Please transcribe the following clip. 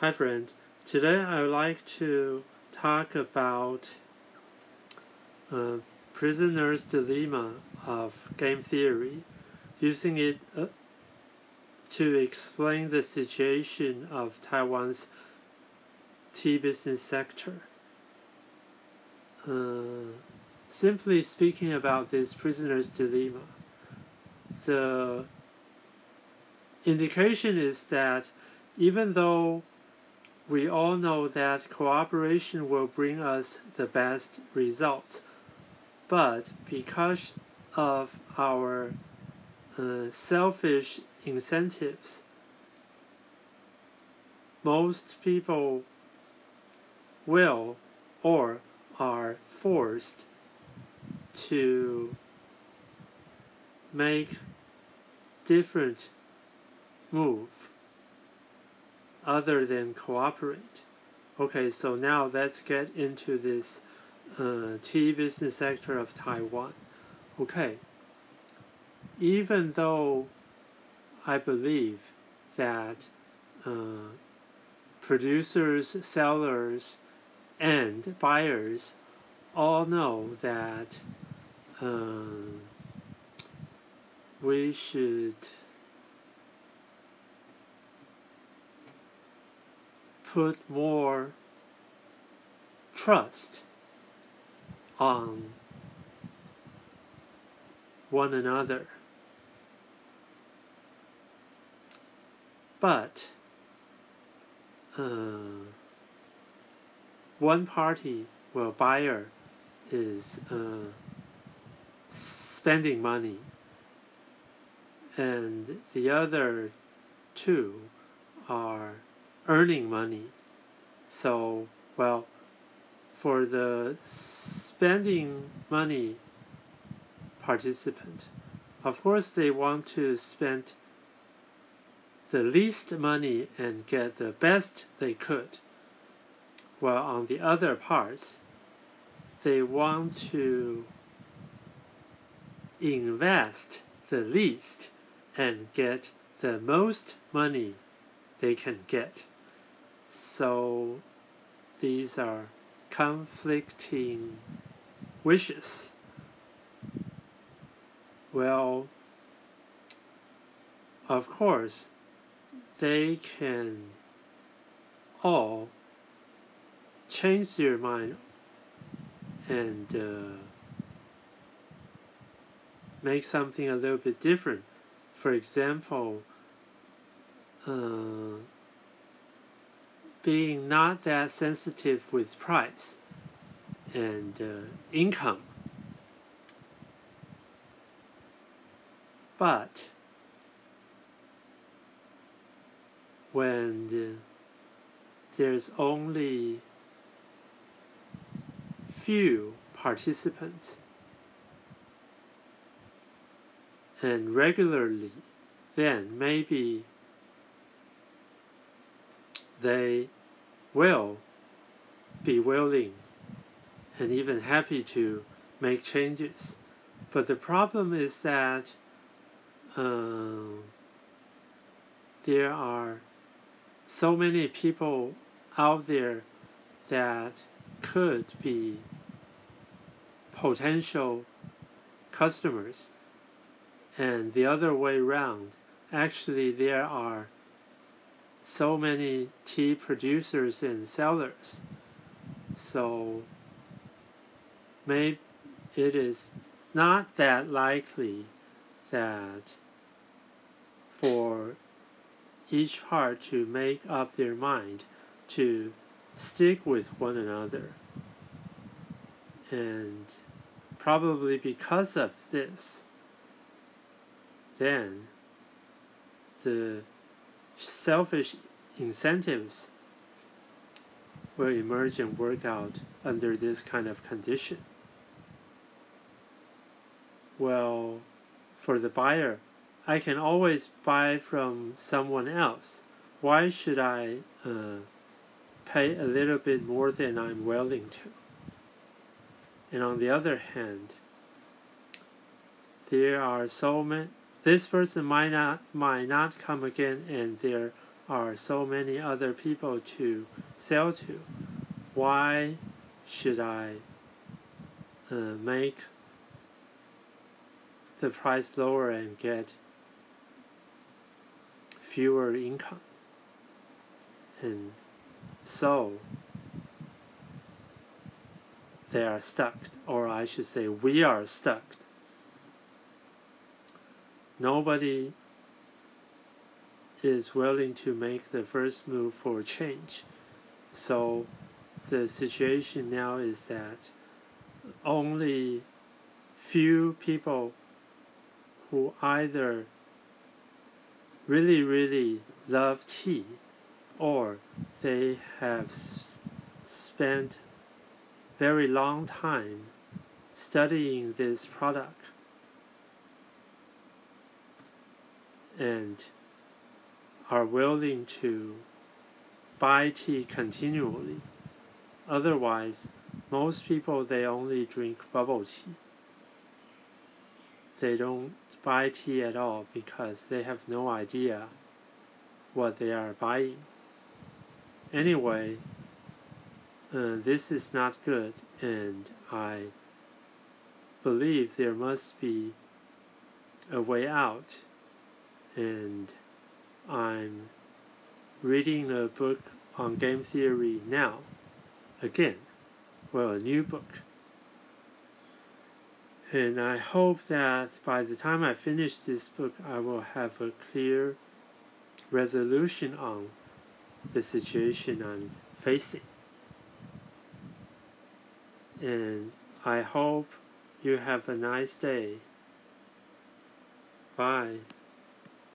Hi, friend. Today I would like to talk about uh, prisoner's dilemma of game theory, using it uh, to explain the situation of Taiwan's tea business sector. Uh, simply speaking about this prisoner's dilemma, the indication is that even though we all know that cooperation will bring us the best results, but because of our uh, selfish incentives, most people will or are forced to make different move other than cooperate. Okay, so now let's get into this uh, tea business sector of Taiwan. Okay, even though I believe that uh, producers, sellers, and buyers all know that um, we should put more trust on one another. But uh, one party, well, buyer, is uh, spending money, and the other two are earning money. So, well, for the spending money participant, of course, they want to spend the least money and get the best they could. While on the other parts, they want to invest the least and get the most money they can get. So these are conflicting wishes. Well, of course, they can all change their mind and uh, make something a little bit different. For example, uh, being not that sensitive with price and uh, income. But when there's only few participants and regularly, then maybe they will be willing and even happy to make changes. But the problem is that uh, there are so many people out there that could be potential customers. And the other way around, actually, there are so many tea producers and sellers. So maybe it is not that likely that for each part to make up their mind to stick with one another. And probably because of this, then the selfish incentives will emerge and work out under this kind of condition. Well, for the buyer, I can always buy from someone else. Why should I uh, pay a little bit more than I'm willing to? And on the other hand, there are so many this person might not might not come again and there are so many other people to sell to. Why should I uh, make the price lower and get fewer income? And so they are stuck, or I should say, we are stuck. Nobody is willing to make the first move for change. So the situation now is that only few people who either really, really love tea or they have spent very long time studying this product and are willing to buy tea continually. Otherwise, most people they only drink bubble tea. They don't buy tea at all because they have no idea what they are buying. Anyway, uh, this is not good, and I believe there must be a way out. And I'm reading a book on game theory now. Again, well, a new book. And I hope that by the time I finish this book, I will have a clear resolution on the situation I'm facing. And I hope you have a nice day. Bye.